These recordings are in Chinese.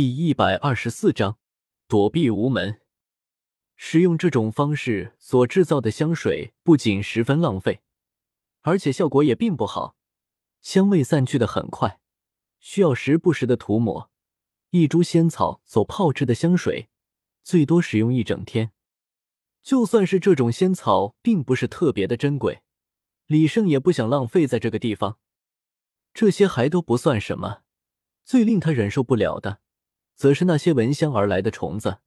第一百二十四章躲避无门。使用这种方式所制造的香水不仅十分浪费，而且效果也并不好，香味散去的很快，需要时不时的涂抹。一株仙草所泡制的香水，最多使用一整天。就算是这种仙草并不是特别的珍贵，李胜也不想浪费在这个地方。这些还都不算什么，最令他忍受不了的。则是那些闻香而来的虫子。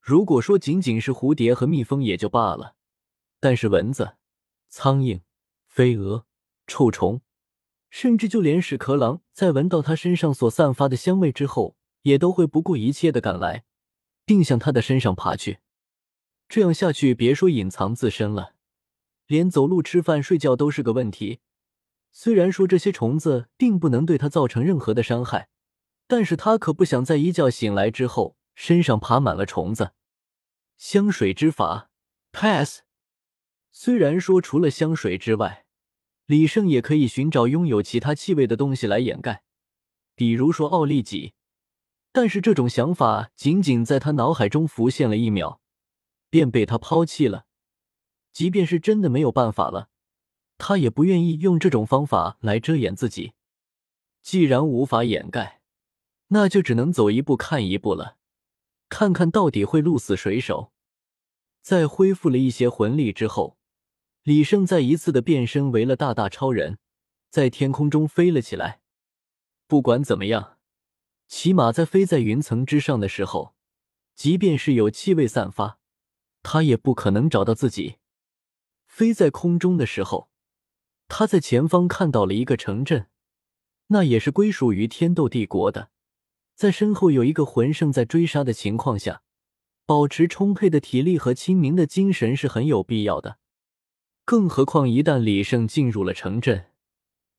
如果说仅仅是蝴蝶和蜜蜂也就罢了，但是蚊子、苍蝇、飞蛾、臭虫，甚至就连屎壳郎，在闻到他身上所散发的香味之后，也都会不顾一切的赶来，并向他的身上爬去。这样下去，别说隐藏自身了，连走路、吃饭、睡觉都是个问题。虽然说这些虫子并不能对他造成任何的伤害。但是他可不想在一觉醒来之后身上爬满了虫子。香水之法，pass。虽然说除了香水之外，李胜也可以寻找拥有其他气味的东西来掩盖，比如说奥利给。但是这种想法仅仅在他脑海中浮现了一秒，便被他抛弃了。即便是真的没有办法了，他也不愿意用这种方法来遮掩自己。既然无法掩盖。那就只能走一步看一步了，看看到底会鹿死谁手。在恢复了一些魂力之后，李胜再一次的变身为了大大超人，在天空中飞了起来。不管怎么样，起码在飞在云层之上的时候，即便是有气味散发，他也不可能找到自己。飞在空中的时候，他在前方看到了一个城镇，那也是归属于天斗帝国的。在身后有一个魂圣在追杀的情况下，保持充沛的体力和清明的精神是很有必要的。更何况一旦李胜进入了城镇，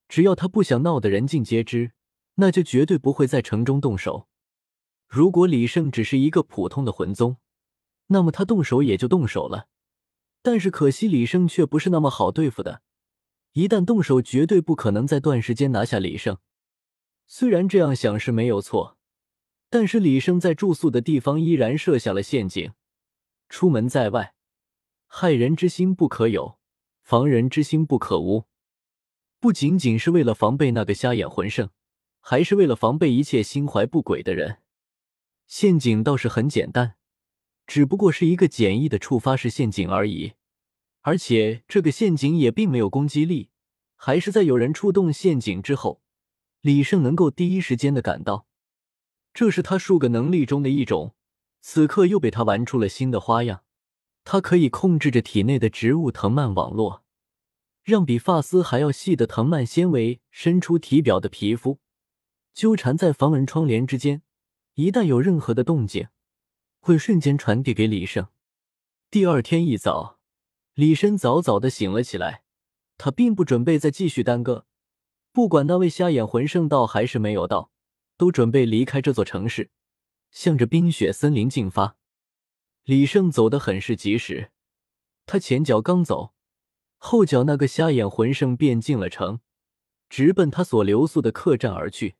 只要他不想闹得人尽皆知，那就绝对不会在城中动手。如果李胜只是一个普通的魂宗，那么他动手也就动手了。但是可惜李胜却不是那么好对付的，一旦动手，绝对不可能在短时间拿下李胜。虽然这样想是没有错。但是李胜在住宿的地方依然设下了陷阱。出门在外，害人之心不可有，防人之心不可无。不仅仅是为了防备那个瞎眼魂圣，还是为了防备一切心怀不轨的人。陷阱倒是很简单，只不过是一个简易的触发式陷阱而已。而且这个陷阱也并没有攻击力，还是在有人触动陷阱之后，李胜能够第一时间的赶到。这是他数个能力中的一种，此刻又被他玩出了新的花样。他可以控制着体内的植物藤蔓网络，让比发丝还要细的藤蔓纤维伸出体表的皮肤，纠缠在防蚊窗帘之间。一旦有任何的动静，会瞬间传递给李胜。第二天一早，李深早早的醒了起来。他并不准备再继续耽搁，不管那位瞎眼魂圣到还是没有到。都准备离开这座城市，向着冰雪森林进发。李胜走得很是及时，他前脚刚走，后脚那个瞎眼魂圣便进了城，直奔他所留宿的客栈而去。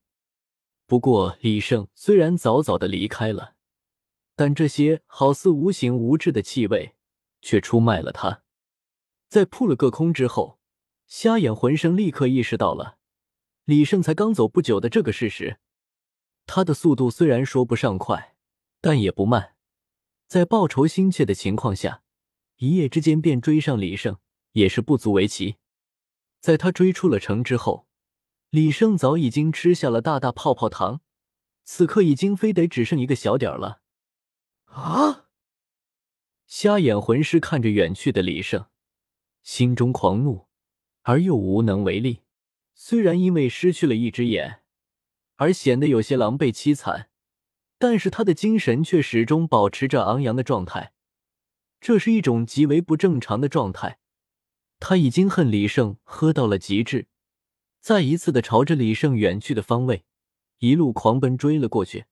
不过，李胜虽然早早的离开了，但这些好似无形无质的气味却出卖了他。在扑了个空之后，瞎眼魂圣立刻意识到了李胜才刚走不久的这个事实。他的速度虽然说不上快，但也不慢。在报仇心切的情况下，一夜之间便追上李胜，也是不足为奇。在他追出了城之后，李胜早已经吃下了大大泡泡糖，此刻已经非得只剩一个小点儿了。啊！瞎眼魂师看着远去的李胜，心中狂怒，而又无能为力。虽然因为失去了一只眼。而显得有些狼狈凄惨，但是他的精神却始终保持着昂扬的状态，这是一种极为不正常的状态。他已经恨李胜喝到了极致，再一次的朝着李胜远去的方位一路狂奔追了过去。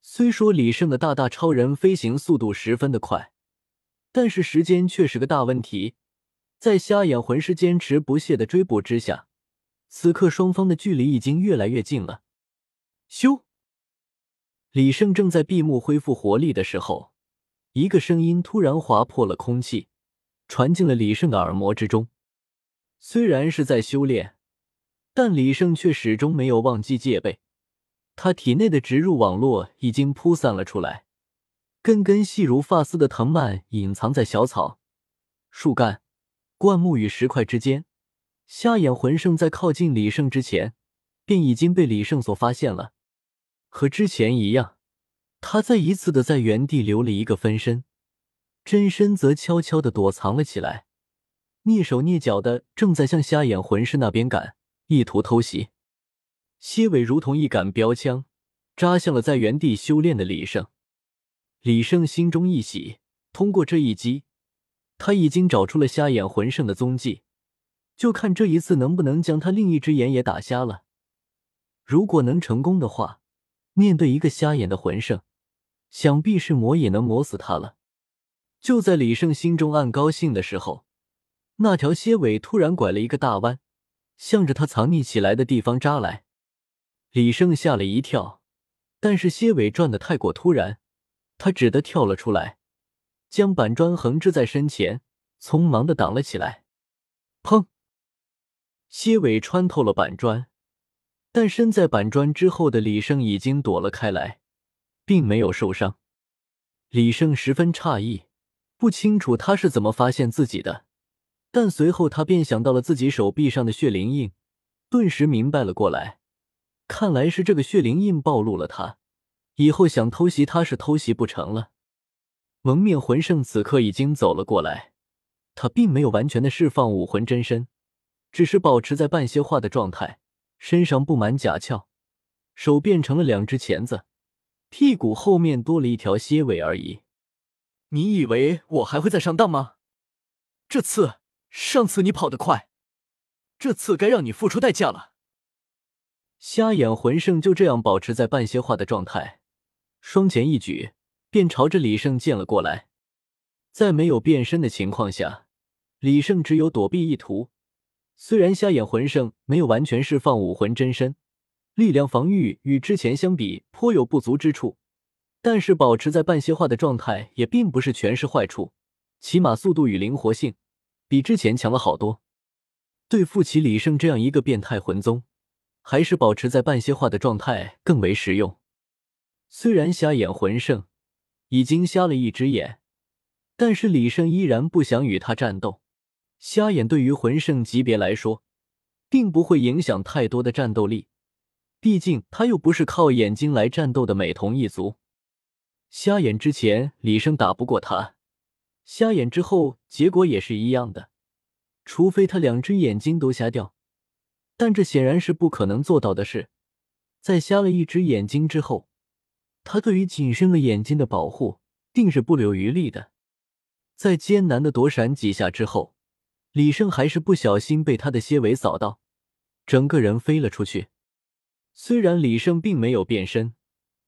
虽说李胜的大大超人飞行速度十分的快，但是时间却是个大问题。在瞎眼魂师坚持不懈的追捕之下，此刻双方的距离已经越来越近了。咻！李胜正在闭目恢复活力的时候，一个声音突然划破了空气，传进了李胜的耳膜之中。虽然是在修炼，但李胜却始终没有忘记戒备。他体内的植入网络已经铺散了出来，根根细如发丝的藤蔓隐藏在小草、树干、灌木与石块之间。瞎眼魂圣在靠近李胜之前，便已经被李胜所发现了。和之前一样，他再一次的在原地留了一个分身，真身则悄悄的躲藏了起来，蹑手蹑脚的正在向瞎眼魂师那边赶，意图偷袭。蝎尾如同一杆标枪，扎向了在原地修炼的李胜。李胜心中一喜，通过这一击，他已经找出了瞎眼魂圣的踪迹，就看这一次能不能将他另一只眼也打瞎了。如果能成功的话，面对一个瞎眼的魂圣，想必是磨也能磨死他了。就在李胜心中暗高兴的时候，那条蝎尾突然拐了一个大弯，向着他藏匿起来的地方扎来。李胜吓了一跳，但是蝎尾转的太过突然，他只得跳了出来，将板砖横置在身前，匆忙的挡了起来。砰！蝎尾穿透了板砖，但身在板砖之后的李胜已经躲了开来，并没有受伤。李胜十分诧异，不清楚他是怎么发现自己的，但随后他便想到了自己手臂上的血灵印，顿时明白了过来。看来是这个血灵印暴露了他，以后想偷袭他是偷袭不成了。蒙面魂圣此刻已经走了过来，他并没有完全的释放武魂真身，只是保持在半蝎化的状态，身上布满甲壳，手变成了两只钳子，屁股后面多了一条蝎尾而已。你以为我还会再上当吗？这次，上次你跑得快，这次该让你付出代价了。瞎眼魂圣就这样保持在半蝎化的状态，双拳一举，便朝着李胜剑了过来。在没有变身的情况下，李胜只有躲避一途。虽然瞎眼魂圣没有完全释放武魂真身，力量防御与之前相比颇有不足之处，但是保持在半蝎化的状态也并不是全是坏处，起码速度与灵活性比之前强了好多。对付起李胜这样一个变态魂宗。还是保持在半蝎化的状态更为实用。虽然瞎眼魂圣已经瞎了一只眼，但是李胜依然不想与他战斗。瞎眼对于魂圣级别来说，并不会影响太多的战斗力，毕竟他又不是靠眼睛来战斗的美瞳一族。瞎眼之前，李胜打不过他；瞎眼之后，结果也是一样的，除非他两只眼睛都瞎掉。但这显然是不可能做到的事。在瞎了一只眼睛之后，他对于仅剩的眼睛的保护定是不留余力的。在艰难的躲闪几下之后，李胜还是不小心被他的蝎尾扫到，整个人飞了出去。虽然李胜并没有变身，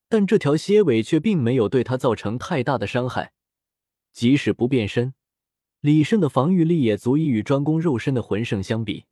但这条蝎尾却并没有对他造成太大的伤害。即使不变身，李胜的防御力也足以与专攻肉身的魂圣相比。